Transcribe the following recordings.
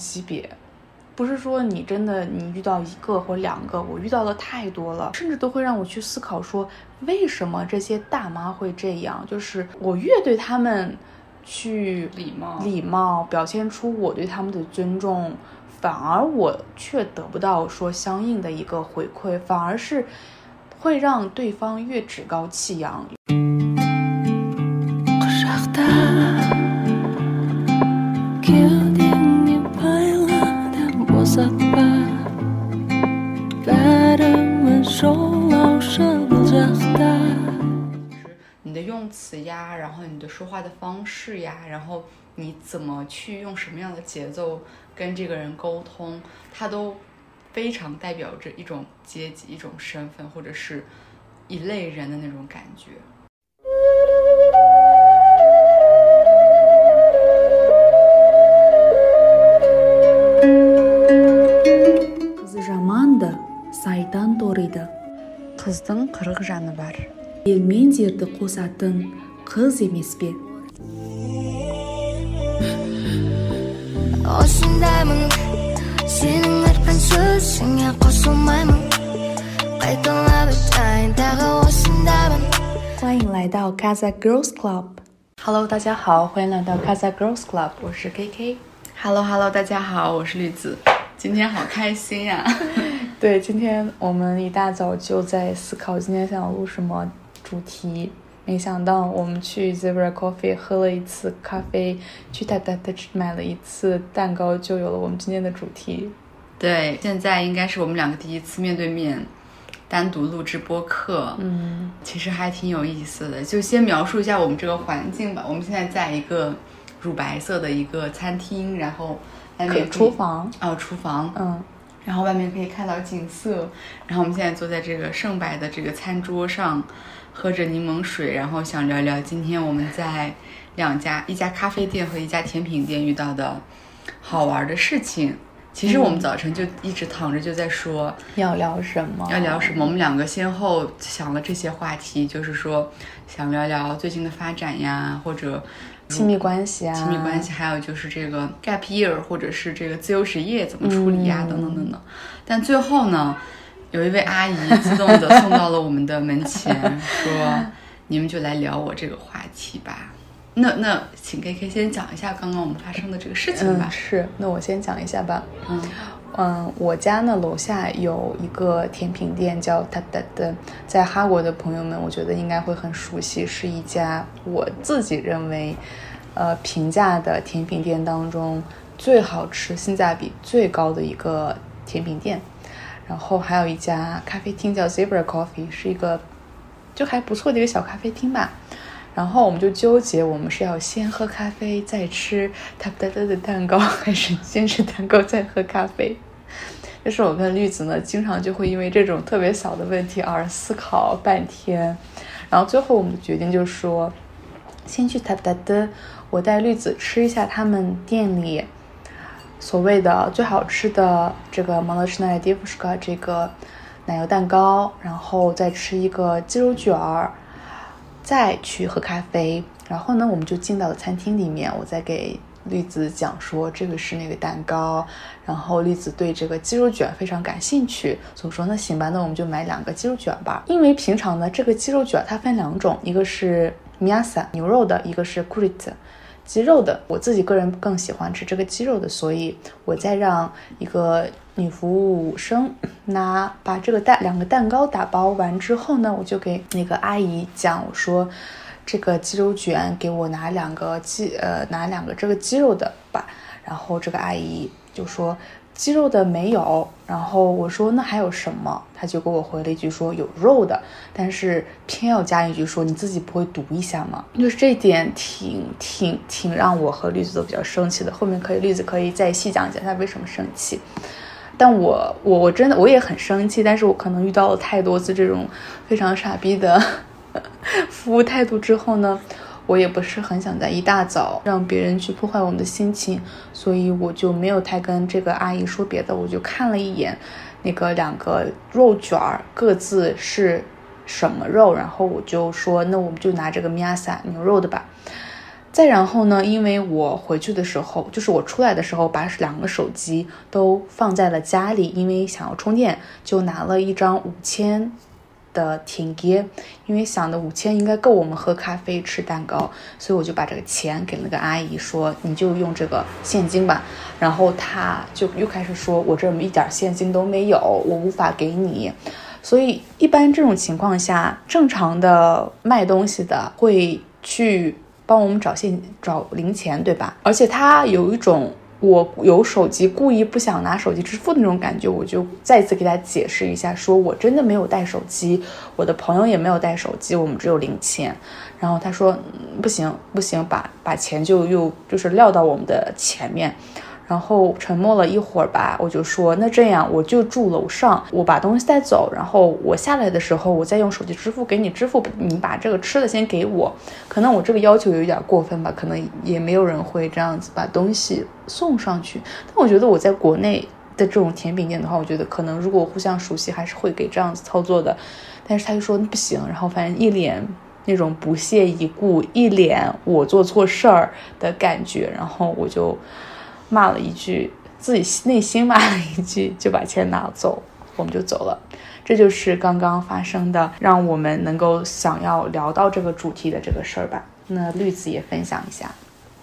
级别，不是说你真的你遇到一个或两个，我遇到的太多了，甚至都会让我去思考说，为什么这些大妈会这样？就是我越对他们去礼貌礼貌，表现出我对他们的尊重，反而我却得不到说相应的一个回馈，反而是会让对方越趾高气扬。词呀，然后你的说话的方式呀，然后你怎么去用什么样的节奏跟这个人沟通，他都非常代表着一种阶级、一种身份或者是一类人的那种感觉。қыздың қырық жаны бар ел мен жерді қосатын қыз емес пе осындаймын сенің айтқан сөзіңе қосылмаймын қайталап айтайын тағы осындаймын 欢迎来到 Casa Girls Club。Hello，大家好，欢迎来到 Casa Girls Club，我是 KK。 Hello Hello，大家好，我是栗子，今天好开心呀、对，今天我们一大早就在思考今天想录什么 主题，没想到我们去 Zebra Coffee 喝了一次咖啡，去 t a t a 买了一次蛋糕，就有了我们今天的主题。对，现在应该是我们两个第一次面对面单独录制播客，嗯，其实还挺有意思的。就先描述一下我们这个环境吧。我们现在在一个乳白色的一个餐厅，然后外面厨房，哦，厨房，嗯，然后外面可以看到景色。然后我们现在坐在这个圣白的这个餐桌上，喝着柠檬水，然后想聊聊今天我们在两家一家咖啡店和一家甜品店遇到的好玩的事情。其实我们早晨就一直躺着就在说，要聊什么？要聊什么？我们两个先后想了这些话题，就是说想聊聊最近的发展呀，或者亲密关系啊，亲密关系，还有就是这个 gap year，或者是这个自由职业怎么处理呀，嗯等等等等。但最后呢，有一位阿姨激动的送到了我们的门前，说：“你们就来聊我这个话题吧。”那那，请 K K 先讲一下刚刚我们发生的这个事情吧嗯，。是，那我先讲一下吧。嗯嗯，我家呢楼下有一个甜品店叫哒哒哒，在哈国的朋友们，我觉得应该会很熟悉，是一家我自己认为，呃，平价的甜品店当中最好吃、性价比最高的一个甜品店。然后还有一家咖啡厅叫 Zebra Coffee，是一个就还不错的一个小咖啡厅吧。然后我们就纠结，我们是要先喝咖啡再吃塔布达的蛋糕，还是先吃蛋糕再喝咖啡？就是我跟绿子呢，经常就会因为这种特别小的问题而思考半天，然后最后我们的决定就说，先去塔布达的，我带绿子吃一下他们店里所谓的最好吃的这个 m o l o c h n a d i v s h k a 这个奶油蛋糕，然后再吃一个鸡肉卷儿。再去喝咖啡，然后呢，我们就进到了餐厅里面，我再给绿子讲说这个是那个蛋糕，然后绿子对这个鸡肉卷非常感兴趣，所以说那行吧，那我们就买两个鸡肉卷吧。因为平常呢，这个鸡肉卷它分两种，一个是 miasa 牛肉的，一个是 kurit 鸡肉的。我自己个人更喜欢吃这个鸡肉的，所以我再让一个女服务生拿把这个蛋两个蛋糕打包完之后呢，我就给那个阿姨讲，我说这个鸡肉卷给我拿两个鸡呃拿两个这个鸡肉的吧，然后这个阿姨就说鸡肉的没有，然后我说那还有什么？他就给我回了一句说有肉的，但是偏要加一句说你自己不会读一下吗？就是这点挺挺挺让我和绿子都比较生气的，后面可以绿子可以再细讲讲他为什么生气。但我我我真的我也很生气，但是我可能遇到了太多次这种非常傻逼的 服务态度之后呢，我也不是很想在一大早让别人去破坏我们的心情，所以我就没有太跟这个阿姨说别的，我就看了一眼那个两个肉卷儿各自是什么肉，然后我就说那我们就拿这个米亚萨牛肉的吧。再然后呢，因为我回去的时候，就是我出来的时候，把两个手机都放在了家里，因为想要充电，就拿了一张五千的挺给，因为想的五千应该够我们喝咖啡、吃蛋糕，所以我就把这个钱给那个阿姨说，你就用这个现金吧。然后她就又开始说，我这一点现金都没有，我无法给你。所以一般这种情况下，正常的卖东西的会去帮我们找现找零钱，对吧？而且他有一种我有手机故意不想拿手机支付的那种感觉，我就再次给他解释一下，说我真的没有带手机，我的朋友也没有带手机，我们只有零钱。然后他说、不行不行，把把钱就又就是撂到我们的前面。然后沉默了一会儿吧，我就说那这样我就住楼上，我把东西带走，然后我下来的时候我再用手机支付给你支付，你把这个吃的先给我。可能我这个要求有一点过分吧，可能也没有人会这样子把东西送上去。但我觉得我在国内的这种甜品店的话，我觉得可能如果互相熟悉，还是会给这样子操作的。但是他就说不行，然后反正一脸那种不屑一顾，一脸我做错事儿的感觉，然后我就。骂了一句，自己内心骂了一句，就把钱拿走，我们就走了。这就是刚刚发生的，让我们能够想要聊到这个主题的这个事儿吧。那绿子也分享一下。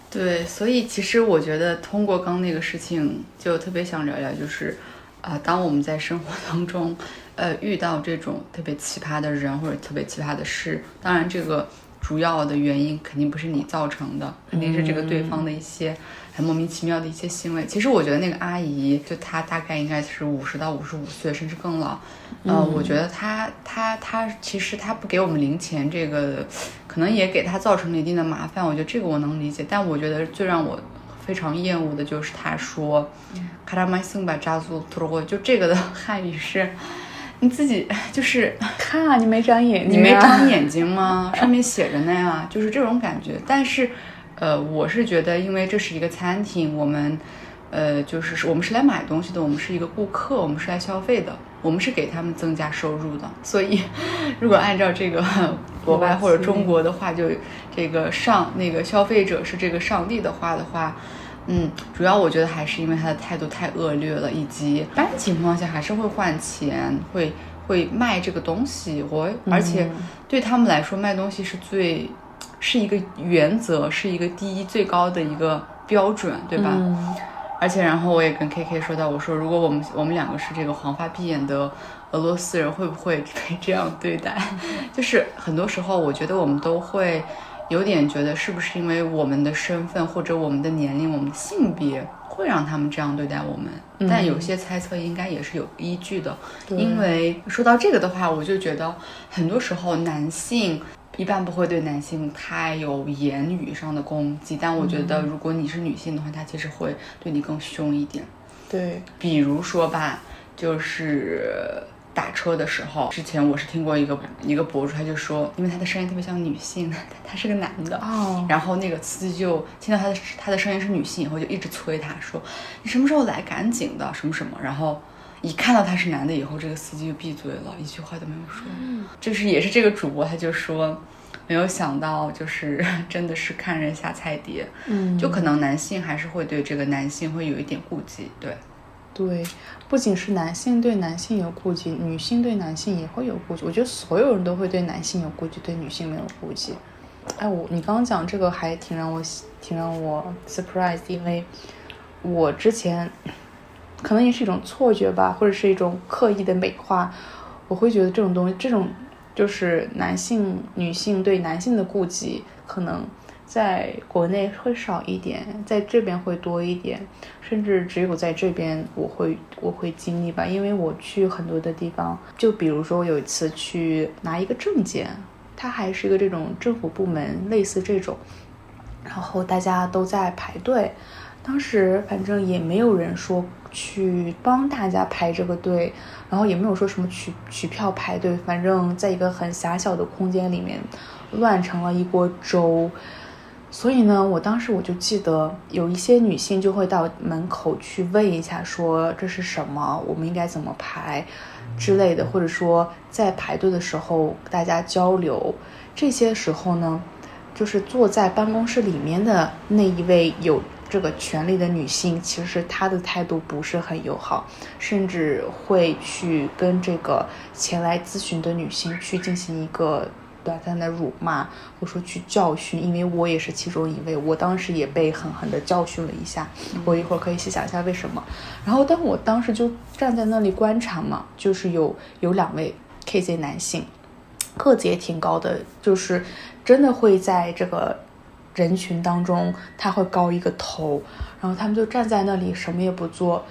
对，所以其实我觉得通过刚那个事情，就特别想聊聊，就是啊、当我们在生活当中，呃，遇到这种特别奇葩的人或者特别奇葩的事，当然这个主要的原因肯定不是你造成的，肯定是这个对方的一些很莫名其妙的一些行为。其实我觉得那个阿姨，就她大概应该是五十到五十五岁，甚至更老。呃，我觉得她她她其实她不给我们零钱，这个可能也给她造成了一定的麻烦。我觉得这个我能理解，但我觉得最让我非常厌恶的就是她说“卡拉麦森巴扎苏图罗”，就这个的汉语是。你自己 就是 看啊，你没长眼睛、啊，你没长眼睛吗？上面写着呢呀，就是这种感觉。但是，呃，我是觉得，因为这是一个餐厅，我们，呃，就是我们是来买东西的，我们是一个顾客，我们是来消费的，我们是给他们增加收入的。所以，如果按照这个 国外或者中国的话，就这个上那个消费者是这个上帝的话的话。嗯，主要我觉得还是因为他的态度太恶劣了，以及一般情况下还是会换钱，会会卖这个东西。我而且对他们来说，卖东西是最是一个原则，是一个第一最高的一个标准，对吧？嗯而且然后我也跟 K K 说到，我说如果我们我们两个是这个黄发碧眼的俄罗斯人，会不会被这样对待？就是很多时候，我觉得我们都会。有点觉得是不是因为我们的身份或者我们的年龄、我们的性别会让他们这样对待我们？嗯但有些猜测应该也是有依据的，因为说到这个的话，我就觉得很多时候男性一般不会对男性太有言语上的攻击，但我觉得如果你是女性的话，他其实会对你更凶一点。对，比如说吧，就是。打车的时候，之前我是听过一个一个博主，他就说，因为他的声音特别像女性，他是个男的，哦然后那个司机就听到他的他的声音是女性以后，就一直催他说，你什么时候来？赶紧的，什么什么。然后一看到他是男的以后，这个司机就闭嘴了，一句话都没有说。嗯就是也是这个主播，他就说，没有想到，就是 真的是看人下菜碟，嗯，就可能男性还是会对这个男性会有一点顾忌，对。对，不仅是男性对男性有顾忌，女性对男性也会有顾忌。我觉得所有人都会对男性有顾忌，对女性没有顾忌。哎，我你刚刚讲这个还挺让我挺让我 surprise，因为我之前可能也是一种错觉吧，或者是一种刻意的美化，我会觉得这种东西，这种就是男性、女性对男性的顾忌，可能在国内会少一点，在这边会多一点，甚至只有在这边我会我会经历吧，因为我去很多的地方，就比如说我有一次去拿一个证件，它还是一个这种政府部门，类似这种，然后大家都在排队，当时反正也没有人说去帮大家排这个队，然后也没有说什么取取票排队，反正在一个很狭小的空间里面，乱成了一锅粥。所以呢，我当时我就记得有一些女性就会到门口去问一下，说这是什么，我们应该怎么排之类的，或者说在排队的时候大家交流。这些时候呢，就是坐在办公室里面的那一位有这个权利的女性，其实她的态度不是很友好，甚至会去跟这个前来咨询的女性去进行一个短暂的辱骂，或者说去教训。因为我也是其中一位，我当时也被狠狠的教训了一下。我一会儿可以细想一下为什么。然后，但我当时就站在那里观察嘛，就是有有两位 KZ 男性。个子也挺高的，就是真的会在这个人群当中，他会高一个头，然后他们就站在那里什么也不做，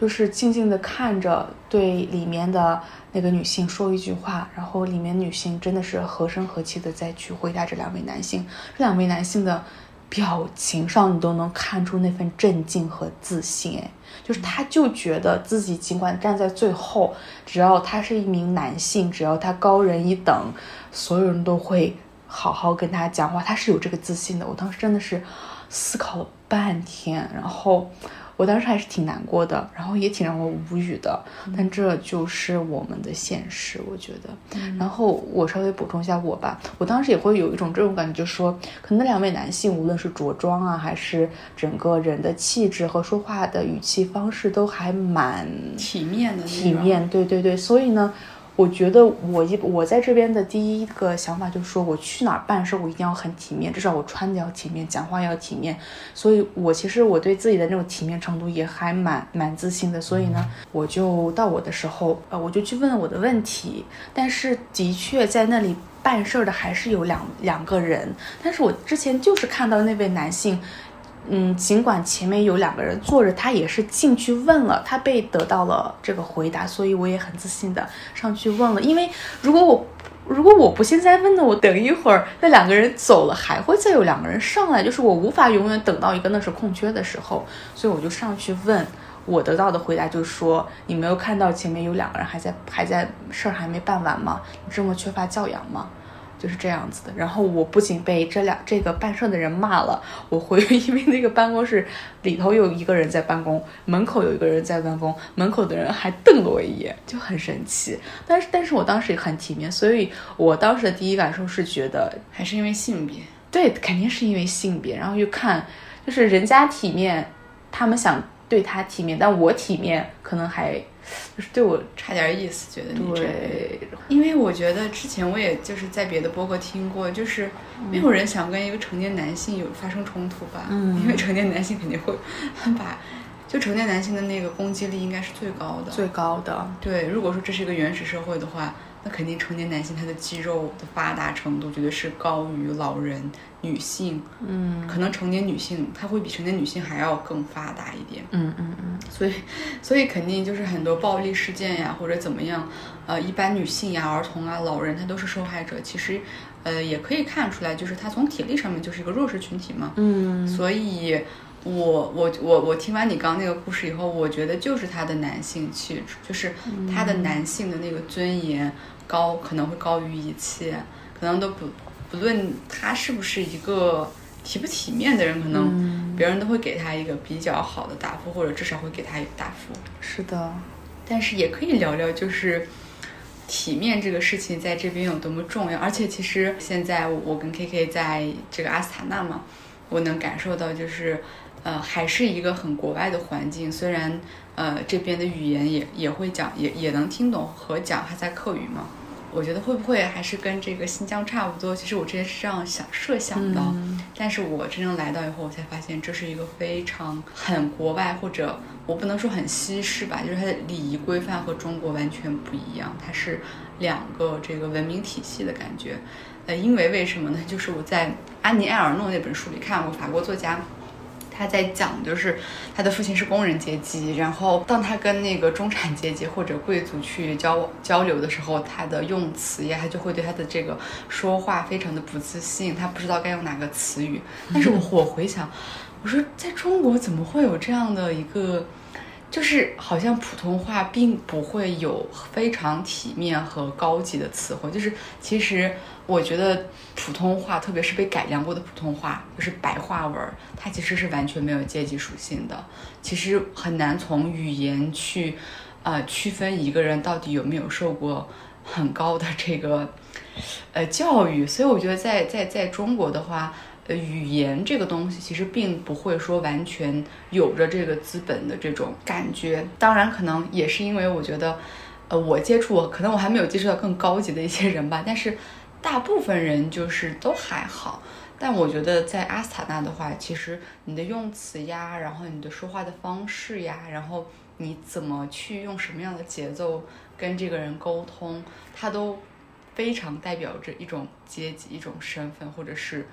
就是静静的看着，对里面的那个女性说一句话，然后里面女性真的是和声和气的再去回答这两位男性，这两位男性的表情上你都能看出那份镇静和自信，就是他，就觉得自己尽管站在最后，只要他是一名男性，只要他高人一等，所有人都会好好跟他讲话。他是有这个自信的。我当时真的是思考了半天，然后。我当时还是挺难过的，然后也挺让我无语的，但这就是我们的现实，我觉得。然后我稍微补充一下我吧，我当时也会有一种这种感觉，就是说，可能两位男性无论是着装啊，还是整个人的气质和说话的语气方式，都还蛮体面的，体面，对对对，所以呢。我觉得我一我在这边的第一个想法就是说，我去哪儿办事，我一定要很体面，至少我穿的要体面，讲话要体面。所以，我其实我对自己的那种体面程度也还蛮蛮自信的。所以呢，我就到我的时候，呃，我就去问我的问题。但是，的确在那里办事的还是有两两个人。但是我之前就是看到那位男性。嗯，尽管前面有两个人坐着，他也是进去问了，他被得到了这个回答，所以我也很自信的上去问了。因为如果我如果我不现在问呢，我等一会儿那两个人走了，还会再有两个人上来，就是我无法永远等到一个那是空缺的时候，所以我就上去问。我得到的回答就是说，你没有看到前面有两个人还在还在事儿还没办完吗？你这么缺乏教养吗？就是这样子的，然后我不仅被这两这个办事的人骂了，我回 因为那个办公室里头有一个人在办公，门口有一个人在办公，门口的人还瞪了我一眼，就很神奇。但是但是我当时也很体面，所以我当时的第一感受是觉得还是因为性别，对，肯定是因为性别。然后又看，就是人家体面，他们想对他体面，但我体面可能还。就是对我差点意思，觉得你这，因为我觉得之前我也就是在别的播客听过，就是没有人想跟一个成年男性有发生冲突吧，嗯，因为成年男性肯定会把，就成年男性的那个攻击力应该是最高的，最高的，对，如果说这是一个原始社会的话。那肯定，成年男性他的肌肉的发达程度绝对是高于老人、女性。嗯，可能成年女性她会比成年女性还要更发达一点。嗯嗯嗯。所以，所以肯定就是很多暴力事件呀，或者怎么样，呃，一般女性呀、儿童啊、老人，他都是受害者。其实，呃，也可以看出来，就是他从体力上面就是一个弱势群体嘛。嗯。所以。我我我我听完你刚刚那个故事以后，我觉得就是他的男性气质，就是他的男性的那个尊严高，可能会高于一切，可能都不不论他是不是一个体不体面的人，可能别人都会给他一个比较好的答复，或者至少会给他一个答复。是的，但是也可以聊聊，就是体面这个事情在这边有多么重要。而且其实现在我跟 K K 在这个阿斯塔纳嘛，我能感受到就是。呃，还是一个很国外的环境，虽然呃这边的语言也也会讲，也也能听懂和讲哈萨克语嘛。我觉得会不会还是跟这个新疆差不多？其实我之前是这样想设想的，但是我真正来到以后，我才发现这是一个非常很国外，或者我不能说很西式吧，就是它的礼仪规范和中国完全不一样，它是两个这个文明体系的感觉。呃，因为为什么呢？就是我在安妮埃尔诺那本书里看过法国作家。他在讲，就是他的父亲是工人阶级，然后当他跟那个中产阶级或者贵族去交交流的时候，他的用词呀，他就会对他的这个说话非常的不自信，他不知道该用哪个词语。但是我我回想，我说在中国怎么会有这样的一个？就是好像普通话并不会有非常体面和高级的词汇，就是其实我觉得普通话，特别是被改良过的普通话，就是白话文，它其实是完全没有阶级属性的。其实很难从语言去，呃，区分一个人到底有没有受过很高的这个呃教育，所以我觉得在在在中国的话，呃语言这个东西其实并不会说完全有着这个资本的这种感觉。当然，可能也是因为我觉得，呃，我接触可能我还没有接触到更高级的一些人吧，但是大部分人就是都还好。但我觉得在阿斯塔纳的话，其实你的用词呀，然后你的说话的方式呀，然后你怎么去用什么样的节奏跟这个人沟通，它都非常代表着一种阶级、一种身份或者是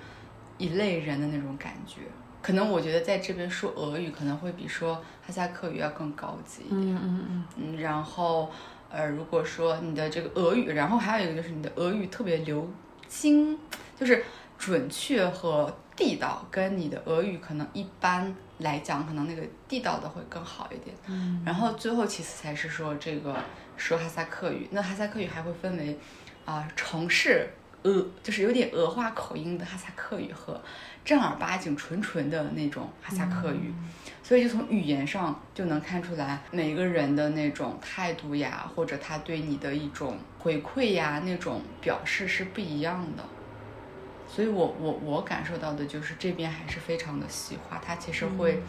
一类人的那种感觉。可能我觉得在这边说俄语可能会比说哈萨克语要更高级一点。嗯嗯嗯，嗯，然后呃，如果说你的这个俄语，然后还有一个就是你的俄语特别流精，就是准确和地道，跟你的俄语可能一般来讲，可能那个地道的会更好一点。嗯，然后最后其次才是说这个说哈萨克语，那哈萨克语还会分为啊、城市俄，就是有点俄化口音的哈萨克语和正儿八经纯纯的那种哈萨克语。所以就从语言上就能看出来每个人的那种态度呀，或者他对你的一种回馈呀，那种表示是不一样的。所以我我我感受到的就是这边还是非常的细化，它其实会，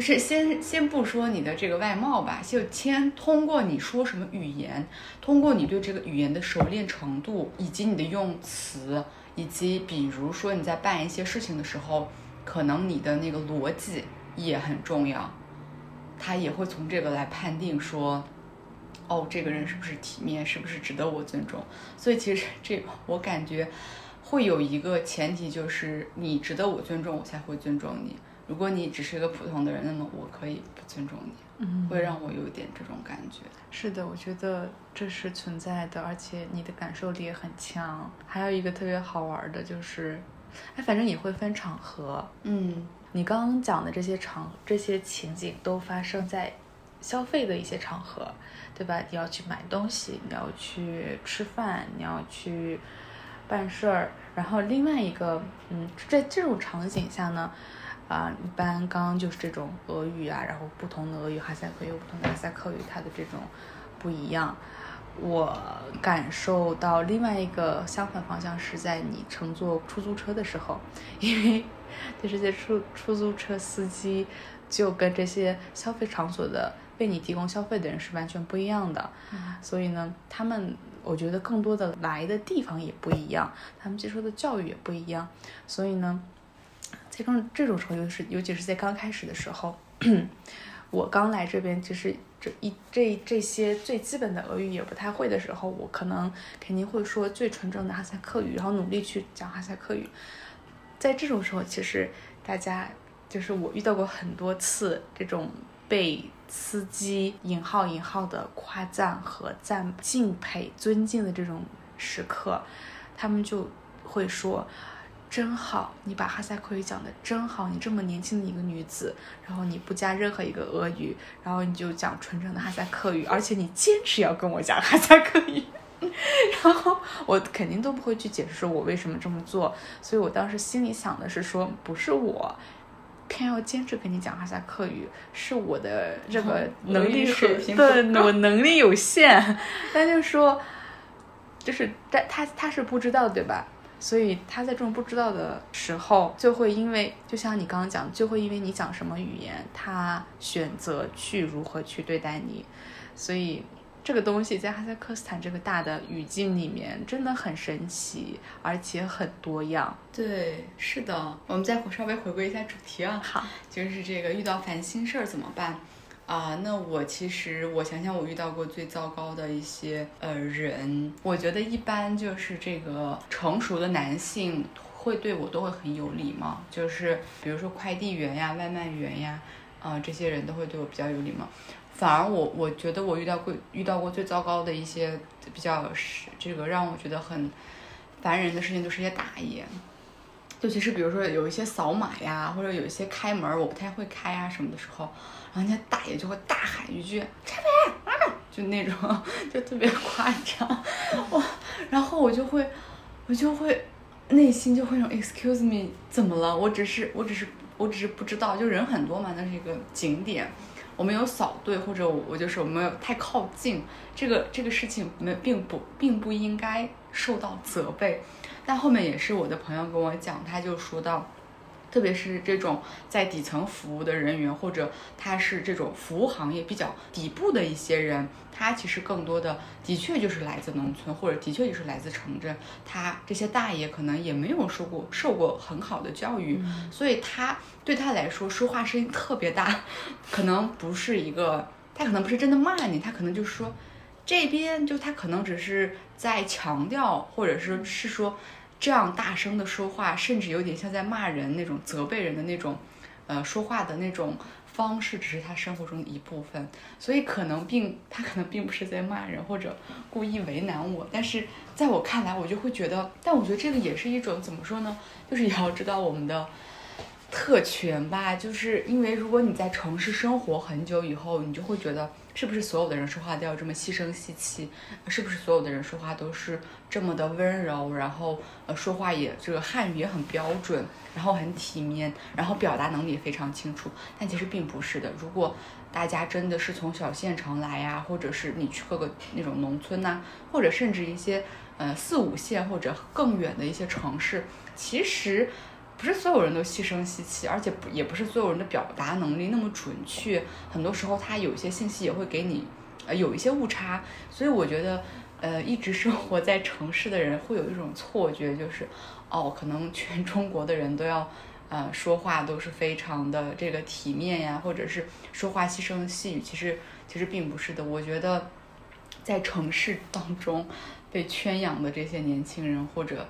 就是先先不说你的这个外貌吧，就先通过你说什么语言，通过你对这个语言的熟练程度，以及你的用词，以及比如说你在办一些事情的时候，可能你的那个逻辑也很重要，他也会从这个来判定说。哦，这个人是不是体面，是不是值得我尊重？所以其实这我感觉会有一个前提，就是你值得我尊重，我才会尊重你。如果你只是一个普通的人，那么我可以不尊重你，嗯会让我有一点这种感觉。是的，我觉得这是存在的，而且你的感受力也很强。还有一个特别好玩的就是，哎，反正也会分场合。嗯你刚刚讲的这些场这些情景都发生在消费的一些场合，对吧？你要去买东西，你要去吃饭，你要去办事儿。然后另外一个，嗯，在这种场景下呢，啊、一般刚刚就是这种俄语啊，然后不同的俄语，哈萨克语有不同的哈萨克语，它的这种不一样。我感受到另外一个相反方向是在你乘坐出租车的时候，因为就这些出出租车司机就跟这些消费场所的为你提供消费的人是完全不一样的，所以呢，他们我觉得更多的来的地方也不一样，他们接受的教育也不一样，所以呢，在这种这种时候，尤其是尤其是在刚开始的时候，我刚来这边，就是这一这这些最基本的俄语也不太会的时候，我可能肯定会说最纯正的哈萨克语，然后努力去讲哈萨克语。在这种时候，其实大家就是我遇到过很多次这种被司机引号引号的夸赞和赞敬佩、尊敬的这种时刻，他们就会说。真好，你把哈萨克语讲的真好，你这么年轻的一个女子，然后你不加任何一个俄语，然后你就讲纯正的哈萨克语，而且你坚持要跟我讲哈萨克语，然后我肯定都不会去解释说我为什么这么做，所以我当时心里想的是说，不是我偏要坚持跟你讲哈萨克语，是我的这个能力水平不对，我能力有限，他就说，就是他他他是不知道对吧？所以他在这种不知道的时候，就会因为就像你刚刚讲，就会因为你讲什么语言，他选择去如何去对待你。所以这个东西在哈萨克斯坦这个大的语境里面真的很神奇，而且很多样。对，是的。我们再稍微回归一下主题啊，好，就是这个遇到烦心事儿怎么办？啊，那我其实我想想，我遇到过最糟糕的一些呃人，我觉得一般就是这个成熟的男性会对我都会很有礼貌，就是比如说快递员呀、外卖员呀，啊、这些人都会对我比较有礼貌。反而我我觉得我遇到过遇到过最糟糕的一些比较是这个让我觉得很烦人的事情，就是一些打野。尤其是比如说有一些扫码呀，或者有一些开门我不太会开啊什么的时候，然后人家大爷就会大喊一句“拆门”，啊就那种就特别夸张，哇，然后我就会我就会内心就会那种 excuse me 怎么了？我只是我只是我只是不知道，就人很多嘛，那是一个景点，我没有扫对，或者我我就是我没有太靠近，这个这个事情没并不并不应该受到责备。但后面也是我的朋友跟我讲，他就说到。特别是这种在底层服务的人员，或者他是这种服务行业比较底部的一些人，他其实更多的的确就是来自农村，或者的确就是来自城镇。他这些大爷可能也没有受过受过很好的教育，所以他对他来说说话声音特别大，可能不是一个，他可能不是真的骂你，他可能就是说这边就他可能只是在强调，或者是是说。这样大声的说话，甚至有点像在骂人那种责备人的那种，呃，说话的那种方式，只是他生活中的一部分。所以可能并他可能并不是在骂人或者故意为难我，但是在我看来，我就会觉得，但我觉得这个也是一种怎么说呢？就是也要知道我们的。特权吧，就是因为如果你在城市生活很久以后，你就会觉得是不是所有的人说话都要这么细声细气？是不是所有的人说话都是这么的温柔？然后呃，说话也这个汉语也很标准，然后很体面，然后表达能力也非常清楚。但其实并不是的。如果大家真的是从小县城来呀，或者是你去各个那种农村呐，或者甚至一些呃四五线或者更远的一些城市，其实。不是所有人都细声细气，而且不也不是所有人的表达能力那么准确，很多时候他有一些信息也会给你，呃，有一些误差。所以我觉得，呃，一直生活在城市的人会有一种错觉，就是，哦，可能全中国的人都要，呃，说话都是非常的这个体面呀，或者是说话细声细语。其实其实并不是的。我觉得，在城市当中被圈养的这些年轻人，或者。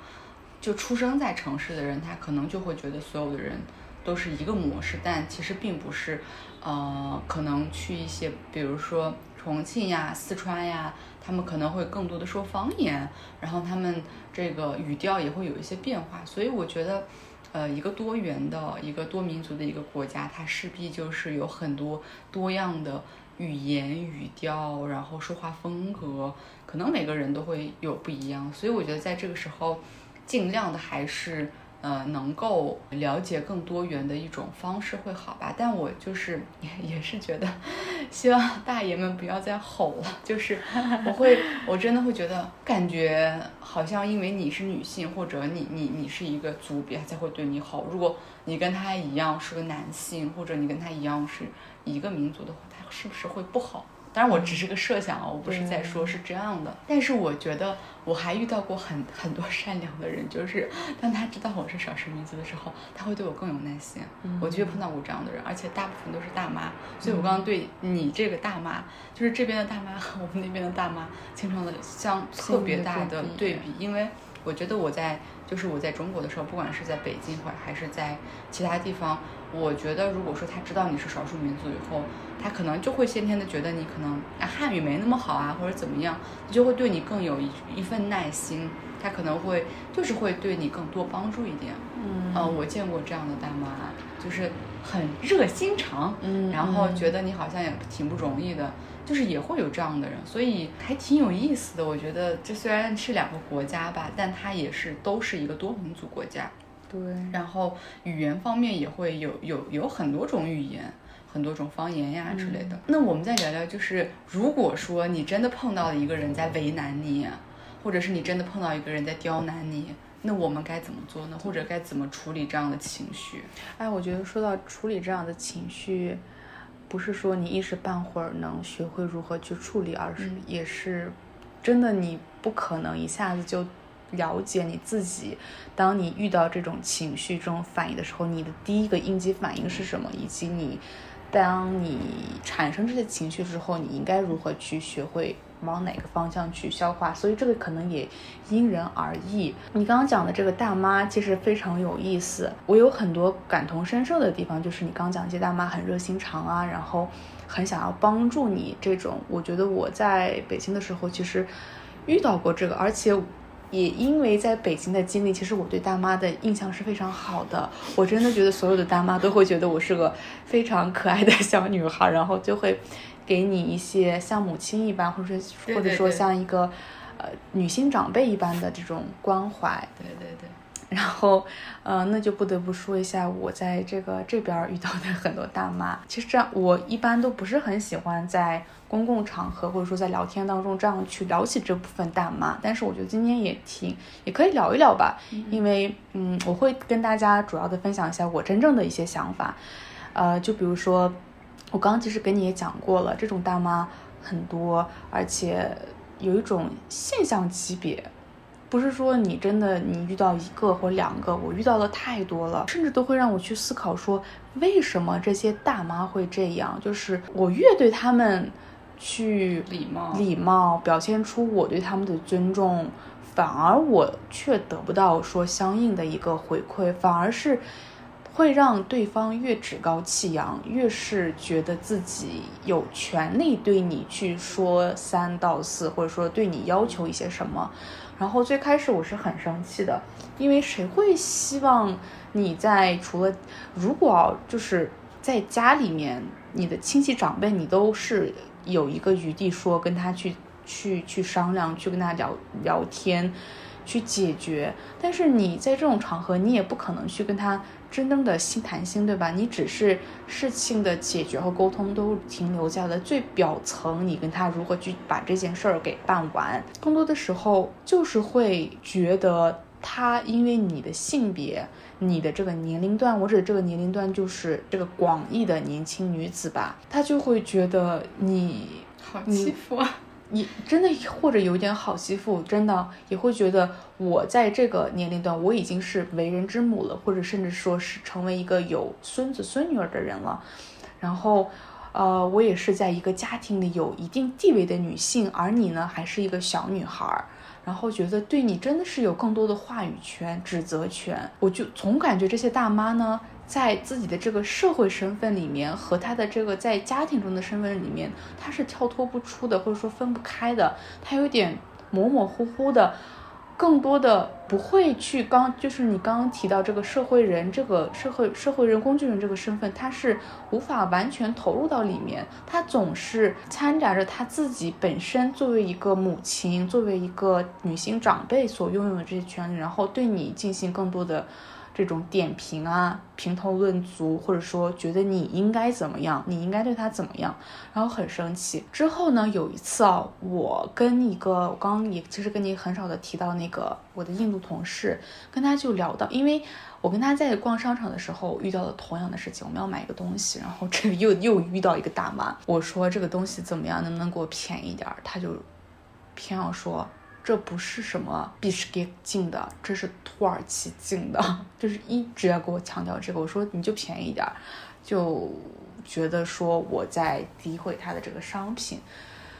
就出生在城市的人，他可能就会觉得所有的人都是一个模式，但其实并不是。呃，可能去一些，比如说重庆呀、四川呀，他们可能会更多的说方言，然后他们这个语调也会有一些变化。所以我觉得，呃，一个多元的、一个多民族的一个国家，它势必就是有很多多样的语言语调，然后说话风格，可能每个人都会有不一样。所以我觉得在这个时候。尽量的还是呃能够了解更多元的一种方式会好吧，但我就是也也是觉得，希望大爷们不要再吼了，就是我会 我真的会觉得感觉好像因为你是女性或者你你你是一个族别才会对你吼，如果你跟他一样是个男性或者你跟他一样是一个民族的话，他是不是会不好？当然我只是个设想啊，我不是在说是这样的。但是我觉得我还遇到过很 很多善良的人，就是当他知道我是少数民族的时候，他会对我更有耐心。我就碰到过这样的人，而且大部分都是大妈。所以我刚刚对你这个大妈，就是这边的大妈和 我们那边的大妈形成了相特别大的对比，因为我觉得我在就是我在中国的时候，不管是在北京或者还是在其他地方。我觉得，如果说他知道你是少数民族以后，他可能就会先天的觉得你可能啊汉语没那么好啊，或者怎么样，就会对你更有一一份耐心，他可能会就是会对你更多帮助一点。嗯，呃，我见过这样的大妈，就是很热心肠，嗯，然后觉得你好像也挺不容易的，就是也会有这样的人，所以还挺有意思的。我觉得这虽然是两个国家吧，但它也是都是一个多民族国家。对，然后语言方面也会有有有很多种语言，很多种方言呀之类的。那我们再聊聊，就是如果说你真的碰到了一个人在为难你，或者是你真的碰到一个人在刁难你，那我们该怎么做呢？或者该怎么处理这样的情绪？哎，我觉得说到处理这样的情绪，不是说你一时半会儿能学会如何去处理，而是也是真的你不可能一下子就。了解你自己，当你遇到这种情绪、这种反应的时候，你的第一个应激反应是什么？以及你，当你产生这些情绪之后，你应该如何去学会往哪个方向去消化？所以这个可能也因人而异。你刚刚讲的这个大妈其实非常有意思，我有很多感同身受的地方，就是你刚讲这些大妈很热心肠啊，然后很想要帮助你这种。我觉得我在北京的时候其实遇到过这个，而且。也因为在北京的经历，其实我对大妈的印象是非常好的。我真的觉得所有的大妈都会觉得我是个非常可爱的小女孩，然后就会给你一些像母亲一般，或者或者说像一个呃女性长辈一般的这种关怀。对对对。然后，呃，那就不得不说一下我在这个这边遇到的很多大妈。其实这样，我一般都不是很喜欢在公共场合或者说在聊天当中这样去聊起这部分大妈。但是我觉得今天也挺也可以聊一聊吧，因为嗯，我会跟大家主要的分享一下我真正的一些想法。呃，就比如说，我刚刚其实跟你也讲过了，这种大妈很多，而且有一种现象级别。不是说你真的你遇到一个或两个，我遇到的太多了，甚至都会让我去思考说，为什么这些大妈会这样？就是我越对他们去礼貌礼貌，表现出我对他们的尊重，反而我却得不到说相应的一个回馈，反而是会让对方越趾高气扬，越是觉得自己有权利对你去说三道四，或者说对你要求一些什么。然后最开始我是很生气的，因为谁会希望你在除了如果就是在家里面，你的亲戚长辈你都是有一个余地说跟他去去去商量，去跟他聊聊天，去解决。但是你在这种场合，你也不可能去跟他。真正的心谈心，对吧？你只是事情的解决和沟通都停留在了最表层，你跟他如何去把这件事儿给办完。更多的时候就是会觉得他因为你的性别、你的这个年龄段，我指的这个年龄段就是这个广义的年轻女子吧，他就会觉得你好欺负啊。你真的或者有点好欺负，真的也会觉得我在这个年龄段我已经是为人之母了，或者甚至说是成为一个有孙子孙女儿的人了。然后，呃，我也是在一个家庭里有一定地位的女性，而你呢还是一个小女孩儿，然后觉得对你真的是有更多的话语权、指责权。我就总感觉这些大妈呢。在自己的这个社会身份里面和他的这个在家庭中的身份里面，他是跳脱不出的，或者说分不开的。他有点模模糊糊的，更多的不会去刚就是你刚刚提到这个社会人，这个社会社会人工具人这个身份，他是无法完全投入到里面。他总是掺杂着他自己本身作为一个母亲，作为一个女性长辈所拥有的这些权利，然后对你进行更多的。这种点评啊，评头论足，或者说觉得你应该怎么样，你应该对他怎么样，然后很生气。之后呢，有一次啊，我跟一个我刚刚也其实跟你很少的提到那个我的印度同事，跟他就聊到，因为我跟他在逛商场的时候遇到了同样的事情，我们要买一个东西，然后 这又又遇到一个大妈，我说这个东西怎么样，能不能给我便宜点儿？他就偏要说。这不是什么比什给进的，这是土耳其进的，就是一直要给我强调这个。我说你就便宜点儿，就觉得说我在诋毁他的这个商品，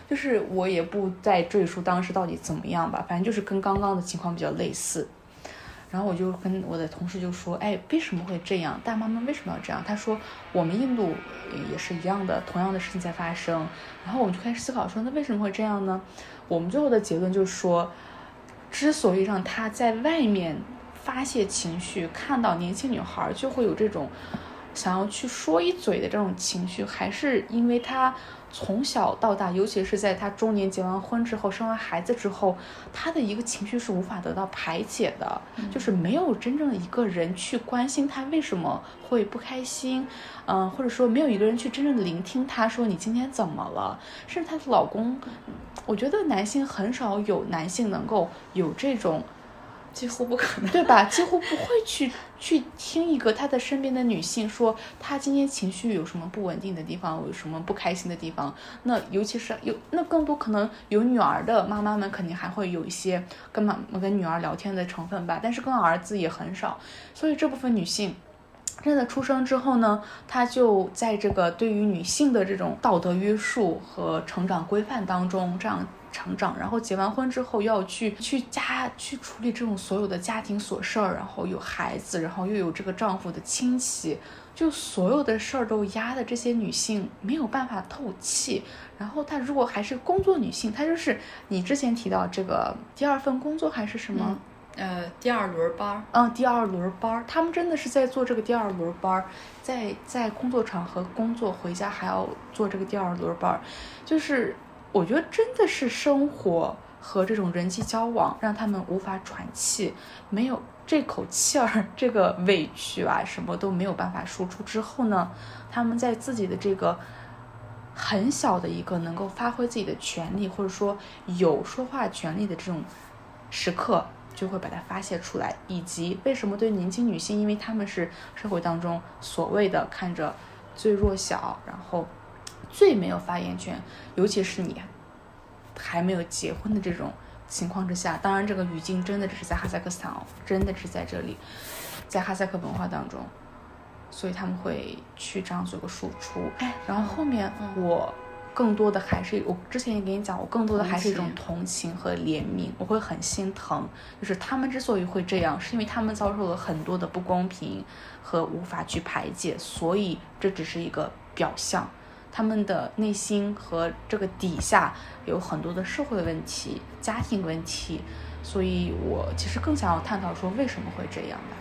就是我也不再赘述当时到底怎么样吧，反正就是跟刚刚的情况比较类似。然后我就跟我的同事就说：“哎，为什么会这样？大妈们为什么要这样？”他说：“我们印度也是一样的，同样的事情在发生。”然后我们就开始思考说：“那为什么会这样呢？”我们最后的结论就是说，之所以让他在外面发泄情绪，看到年轻女孩就会有这种想要去说一嘴的这种情绪，还是因为他。从小到大，尤其是在她中年结完婚之后，生完孩子之后，她的一个情绪是无法得到排解的，就是没有真正的一个人去关心她为什么会不开心，嗯，或者说没有一个人去真正的聆听她说你今天怎么了，甚至她的老公，我觉得男性很少有男性能够有这种。几乎不可能，对吧？几乎不会去去听一个他的身边的女性说，她今天情绪有什么不稳定的地方，有什么不开心的地方。那尤其是有那更多可能有女儿的妈妈们，肯定还会有一些跟妈跟女儿聊天的成分吧。但是跟儿子也很少，所以这部分女性真的出生之后呢，她就在这个对于女性的这种道德约束和成长规范当中，这样。成长，然后结完婚之后要去去家去处理这种所有的家庭琐事儿，然后有孩子，然后又有这个丈夫的亲戚，就所有的事儿都压的这些女性没有办法透气。然后她如果还是工作女性，她就是你之前提到这个第二份工作还是什么？呃，第二轮班儿。嗯，第二轮班儿，他们真的是在做这个第二轮班儿，在在工作场合工作，回家还要做这个第二轮班儿，就是。我觉得真的是生活和这种人际交往让他们无法喘气，没有这口气儿，这个委屈啊，什么都没有办法输出之后呢，他们在自己的这个很小的一个能够发挥自己的权利，或者说有说话权利的这种时刻，就会把它发泄出来。以及为什么对年轻女性，因为她们是社会当中所谓的看着最弱小，然后最没有发言权，尤其是你还没有结婚的这种情况之下，当然这个语境真的只是在哈萨克斯坦哦，真的只是在这里，在哈萨克文化当中，所以他们会去这样做个输出。哎然后后面我更多的还是我之前也跟你讲，我更多的还是一种同情和怜悯，我会很心疼，就是他们之所以会这样，是因为他们遭受了很多的不公平和无法去排解，所以这只是一个表象。他们的内心和这个底下有很多的社会问题、家庭问题，所以我其实更想要探讨说为什么会这样吧。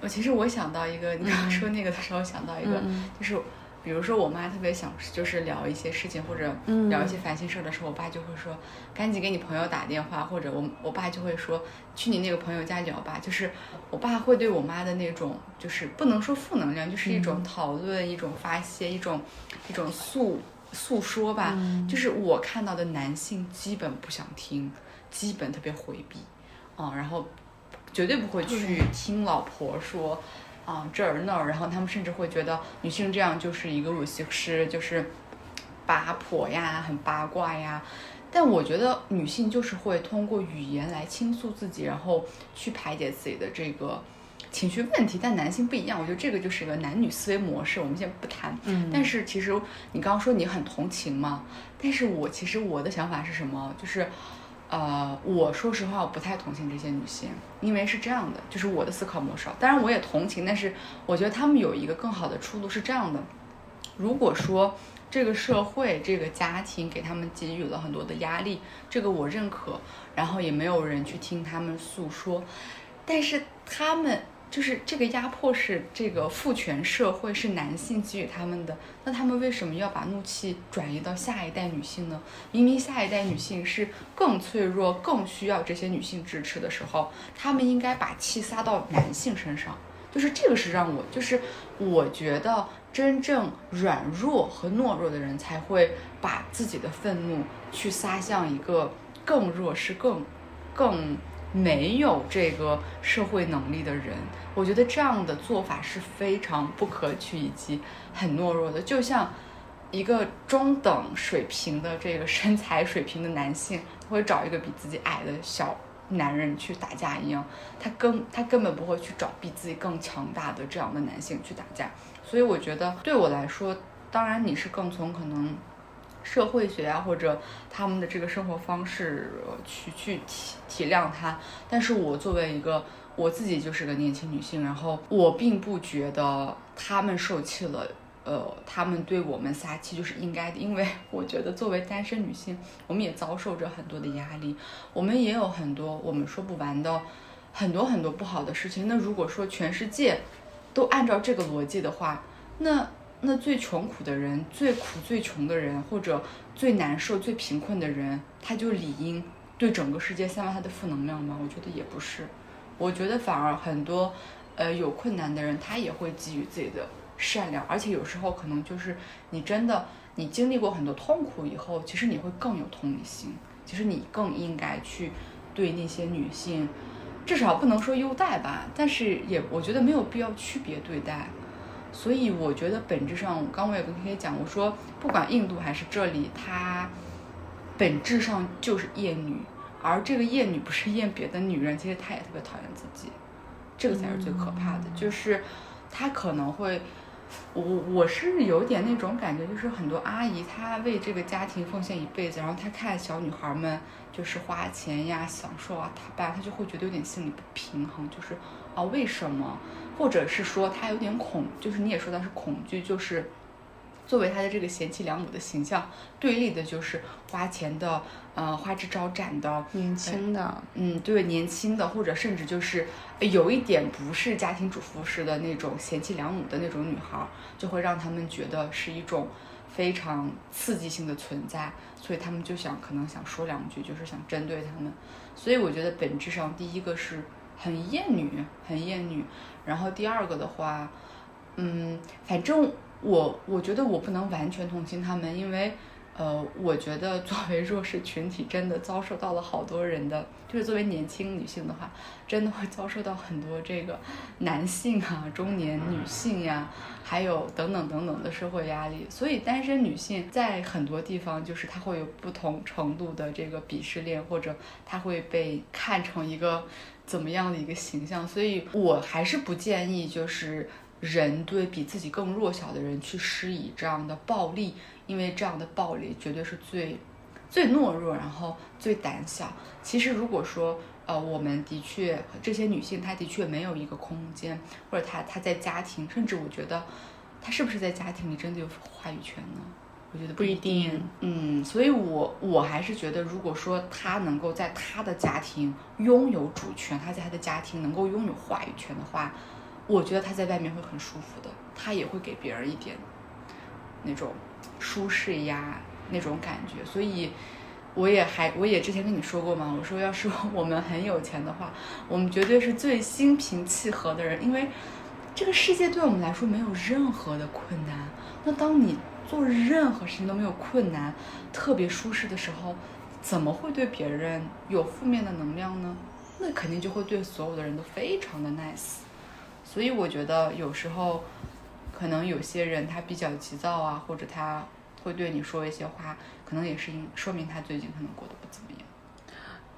我其实我想到一个，你刚刚说那个的时候想到一个，嗯就是比如说我妈特别想就是聊一些事情或者嗯聊一些烦心事儿的时候，我爸就会说赶紧给你朋友打电话，或者我我爸就会说去你那个朋友家聊吧。就是我爸会对我妈的那种就是不能说负能量，就是一种讨论、一种发泄、一种一种诉诉说吧。就是我看到的男性基本不想听，基本特别回避，啊、然后绝对不会去听老婆说啊这儿那儿，然后他们甚至会觉得女性这样就是一个恶习师，就是八婆呀，很八卦呀。但我觉得女性就是会通过语言来倾诉自己，然后去排解自己的这个情绪问题。但男性不一样，我觉得这个就是一个男女思维模式，我们先不谈。嗯但是其实你刚刚说你很同情嘛，但是我其实我的想法是什么？就是，呃，我说实话，我不太同情这些女性，因为是这样的，就是我的思考模式。当然我也同情，但是我觉得她们有一个更好的出路是这样的。如果说这个社会、这个家庭给他们给予了很多的压力，这个我认可，然后也没有人去听他们诉说，但是他们就是这个压迫是这个父权社会是男性给予他们的，那他们为什么要把怒气转移到下一代女性呢？明明下一代女性是更脆弱、更需要这些女性支持的时候，他们应该把气撒到男性身上。就是这个是让我，就是我觉得真正软弱和懦弱的人才会把自己的愤怒去撒向一个更弱势、更更没有这个社会能力的人。我觉得这样的做法是非常不可取以及很懦弱的，就像。一个中等水平的这个身材水平的男性，会找一个比自己矮的小男人去打架一样，他根他根本不会去找比自己更强大的这样的男性去打架。所以我觉得对我来说，当然你是更从可能社会学啊或者他们的这个生活方式去去体体谅他，但是我作为一个我自己就是个年轻女性，然后我并不觉得他们受气了。呃，他们对我们撒气就是应该的，因为 我觉得作为单身女性，我们也遭受着很多的压力，我们也有很多我们说不完的很多很多不好的事情。那如果说全世界都按照这个逻辑的话，那那最穷苦的人、最苦最穷的人，或者最难受、最贫困的人，他就理应对整个世界散发他的负能量吗？我觉得也不是，我觉得反而很多呃有困难的人，他也会给予自己的。善良，而且有时候可能就是你真的你经历过很多痛苦以后，其实你会更有同理心，其实你更应该去对那些女性，至少不能说优待吧，但是也我觉得没有必要区别对待。所以我觉得本质上，刚我也跟 K K 讲，我说不管印度还是这里，它本质上就是厌女，而这个厌女不是厌别的女人，其实她也特别讨厌自己，这个才是最可怕的，就是她可能会。我我是有点那种感觉，就是很多阿姨她为这个家庭奉献一辈子，然后她看小女孩们就是花钱呀、享受啊、打扮，她就会觉得有点心里不平衡，就是啊为什么？或者是说他有点恐，就是你也说到是恐惧，就是作为他的这个贤妻良母的形象，对立的就是花钱的，呃花枝招展的，年轻的，嗯，对，年轻的，或者甚至就是有一点不是家庭主妇式的那种贤妻良母的那种女孩，就会让他们觉得是一种非常刺激性的存在，所以他们就想可能想说两句，就是想针对他们。所以我觉得本质上第一个是很厌女，很厌女。然后第二个的话，嗯，反正我我觉得我不能完全同情他们，因为。呃，我觉得作为弱势群体，真的遭受到了好多人的，就是作为年轻女性的话，真的会遭受到很多这个男性啊、中年女性呀，还有等等等等的社会压力。所以单身女性在很多地方，就是她会有不同程度的这个鄙视链，或者她会被看成一个怎么样的一个形象。所以我还是不建议，就是人对比自己更弱小的人去施以这样的暴力。因为这样的暴力绝对是最最懦弱，然后最胆小。其实如果说，呃，我们的确这些女性，她的确没有一个空间，或者她她在家庭，甚至我觉得，她是不是在家庭里真的有话语权呢？我觉得不一定。嗯，所以我我还是觉得，如果说他能够在他的家庭拥有主权，他在他的家庭能够拥有话语权的话，我觉得他在外面会很舒服的，他也会给别人一点那种。舒适呀，那种感觉，所以我也还，我也之前跟你说过嘛，我说要是 我们很有钱的话，我们绝对是最心平气和的人，因为这个世界对我们来说没有任何的困难。那当你做任何事情都没有困难，特别舒适的时候，怎么会对别人有负面的能量呢？那肯定就会对所有的人都非常的 nice。所以我觉得有时候。可能有些人他比较急躁啊，或者他会对你说一些话，可能也是因说明他最近可能过得不怎么样。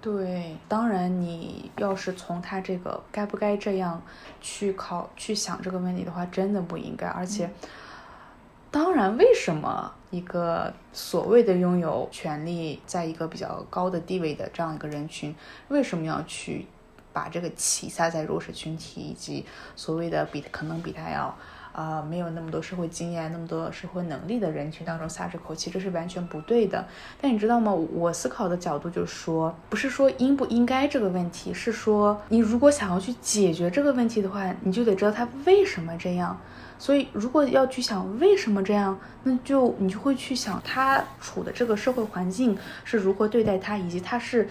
对，当然你要是从他这个该不该这样去考去想这个问题的话，真的不应该。而且，当然，为什么一个所谓的拥有权利，在一个比较高的地位的这样一个人群，为什么要去把这个旗撒在弱势群体以及所谓的比可能比他要。啊，没有那么多社会经验、那么多社会能力的人群当中撒这口气，这是完全不对的。但你知道吗？我思考的角度就是说，不是说应不应该这个问题，是说你如果想要去解决这个问题的话，你就得知道他为什么这样。所以，如果要去想为什么这样，那就你就会去想他处的这个社会环境是如何对待他，以及他是。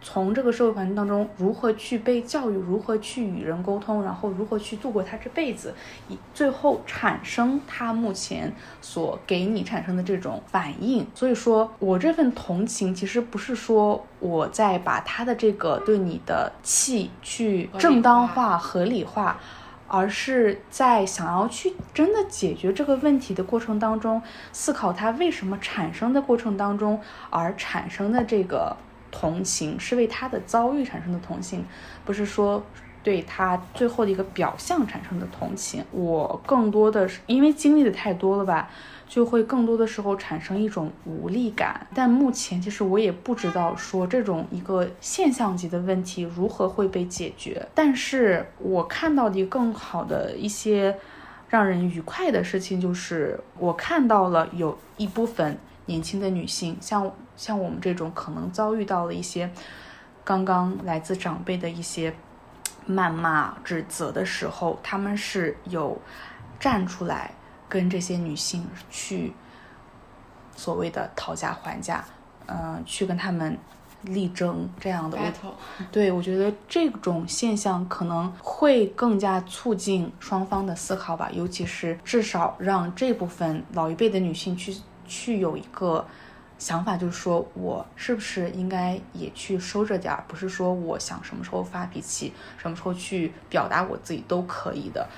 从这个社会环境当中，如何去被教育，如何去与人沟通，然后如何去度过他这辈子，以最后产生他目前所给你产生的这种反应。所以说我这份同情，其实不是说我在把他的这个对你的气去正当化、合理化，而是在想要去真的解决这个问题的过程当中，思考它为什么产生的过程当中而产生的这个。同情是为他的遭遇产生的同情，不是说对他最后的一个表象产生的同情。我更多的是因为经历的太多了吧，就会更多的时候产生一种无力感。但目前其实我也不知道说这种一个现象级的问题如何会被解决。但是我看到的更好的一些让人愉快的事情，就是我看到了有一部分。年轻的女性，像像我们这种可能遭遇到了一些刚刚来自长辈的一些谩骂、指责的时候，他们是有站出来跟这些女性去所谓的讨价还价，嗯，去跟他们力争这样的。对，我觉得这种现象可能会更加促进双方的思考吧，尤其是至少让这部分老一辈的女性去。去有一个想法，就是说我是不是应该也去收着点儿？不是说我想什么时候发脾气，什么时候去表达我自己都可以的。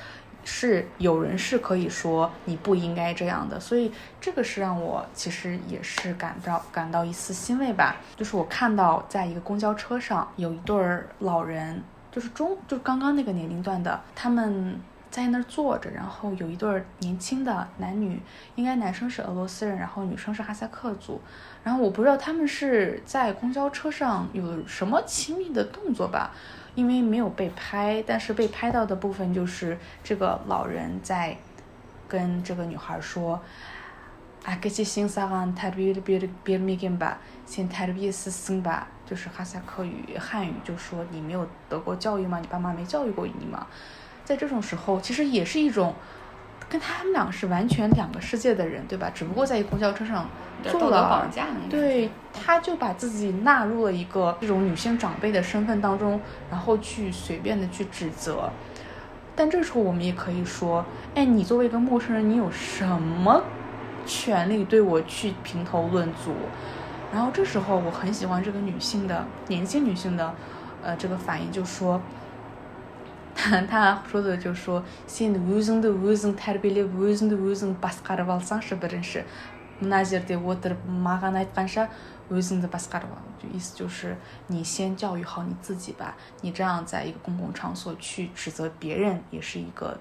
是有人是可以说你不应该这样的，所以这个是让我其实也是感到感到一丝欣慰吧。就是我看到在一个公交车上有一对儿老人，就是中就是刚刚那个年龄段的，他们。在那儿坐着，然后有一对年轻的男女，应该男生是俄罗斯人，然后女生是哈萨克族，然后我不知道他们是在公交车上有什么亲密的动作吧，因为没有被拍，但是被拍到的部分就是这个老人在跟这个女孩说，啊，给些新萨安泰比的别的别的米根吧，先泰的别斯森吧，就是哈萨克语汉语，就说你没有得过教育吗？你爸妈没教育过你吗？在这种时候，其实也是一种跟他们俩是完全两个世界的人，对吧？只不过在一个公交车上道德坐了，绑架对，他就把自己纳入了一个这种女性长辈的身份当中，然后去随便的去指责。但这时候我们也可以说，哎，你作为一个陌生人，你有什么权利对我去评头论足？然后这时候我很喜欢这个女性的年轻女性的，呃，这个反应，就说。他他说的就说сен өзіңді өзің тәрбиелеп өзіңді өзің басқарып алсаң шы бірінші мына жерде отырып маған айтқанша өзіңді басқарып ал就意思就是你先教育好你自己吧你这样在一个公共场所去指责别人也是一个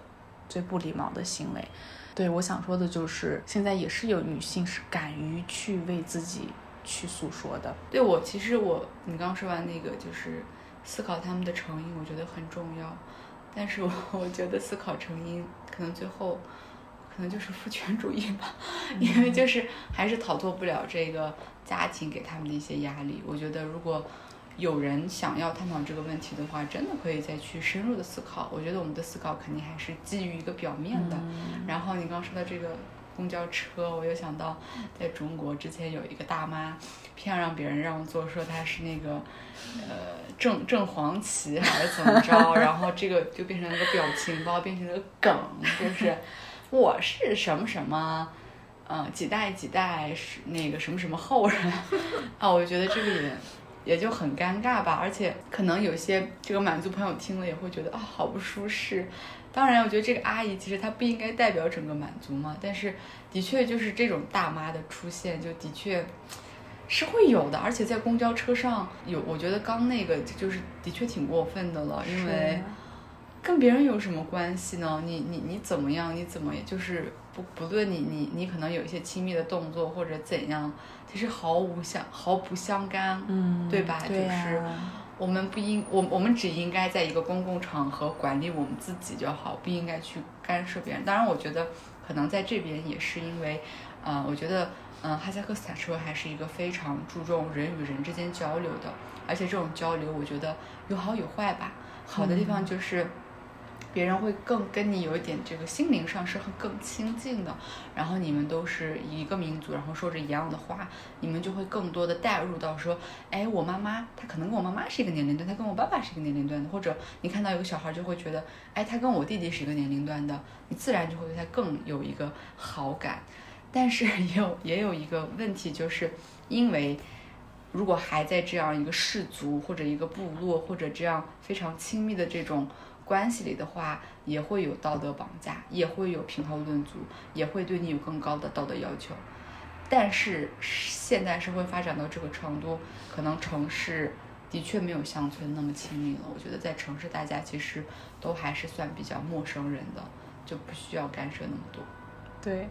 最不礼貌的行为对我想说的就是现在也是有女性是敢于去为自己去诉说的对我其实我你刚说完那个就是思考他们的成因，我觉得很重要。 但是我 我觉得思考成因，可能最后可能就是父权主义吧，因为就是还是逃脱不了这个家庭给他们的一些压力。我觉得如果有人想要探讨这个问题的话，真的可以再去深入的思考。我觉得我们的思考肯定还是基于一个表面的。然后你刚说到这个公交车，我又想到在中国之前有一个大妈偏要让别人让座，说他是那个呃正正黄旗还是怎么着，然后这个就变成了个表情包，变成了个梗，就是 我是什么什么。嗯，几代几代是那个什么什么后人啊，我觉得这个也也就很尴尬吧，而且可能有些这个满族朋友听了也会觉得啊、好不舒适。当然，我觉得这个阿姨其实她不应该代表整个满族嘛，但是的确就是这种大妈的出现，就的确是会有的，而且在公交车上有，我觉得刚那个就是的确挺过分的了，因为跟别人有什么关系呢？你你你怎么样？你怎么就是不不论你你你可能有一些亲密的动作或者怎样，其实毫无相毫不相干，嗯对吧？就是我们不应我我们只应该在一个公共场合管理我们自己就好，不应该去干涉别人。当然，我觉得可能在这边也是因为，呃，我觉得嗯、哈萨克斯坦社会还是一个非常注重人与人之间交流的，而且这种交流我觉得有好有坏吧。好的地方就是。别人会更跟你有一点这个心灵上是很更亲近的，然后你们都是一个民族，然后说着一样的话，你们就会更多的带入到说，哎，我妈妈她可能跟我妈妈是一个年龄段，她跟我爸爸是一个年龄段的，或者你看到有个小孩就会觉得，哎，他跟我弟弟是一个年龄段的，你自然就会对他更有一个好感。但是 也有也有一个问题，就是因为如果还在这样一个氏族或者一个部落或者这样非常亲密的这种关系里的话，也会有道德绑架，也会有评头论足，也会对你有更高的道德要求。但是现代社会发展到这个程度，可能城市的确没有乡村那么亲密了。我觉得在城市，大家其实都还是算比较陌生人的，就不需要干涉那么多。对，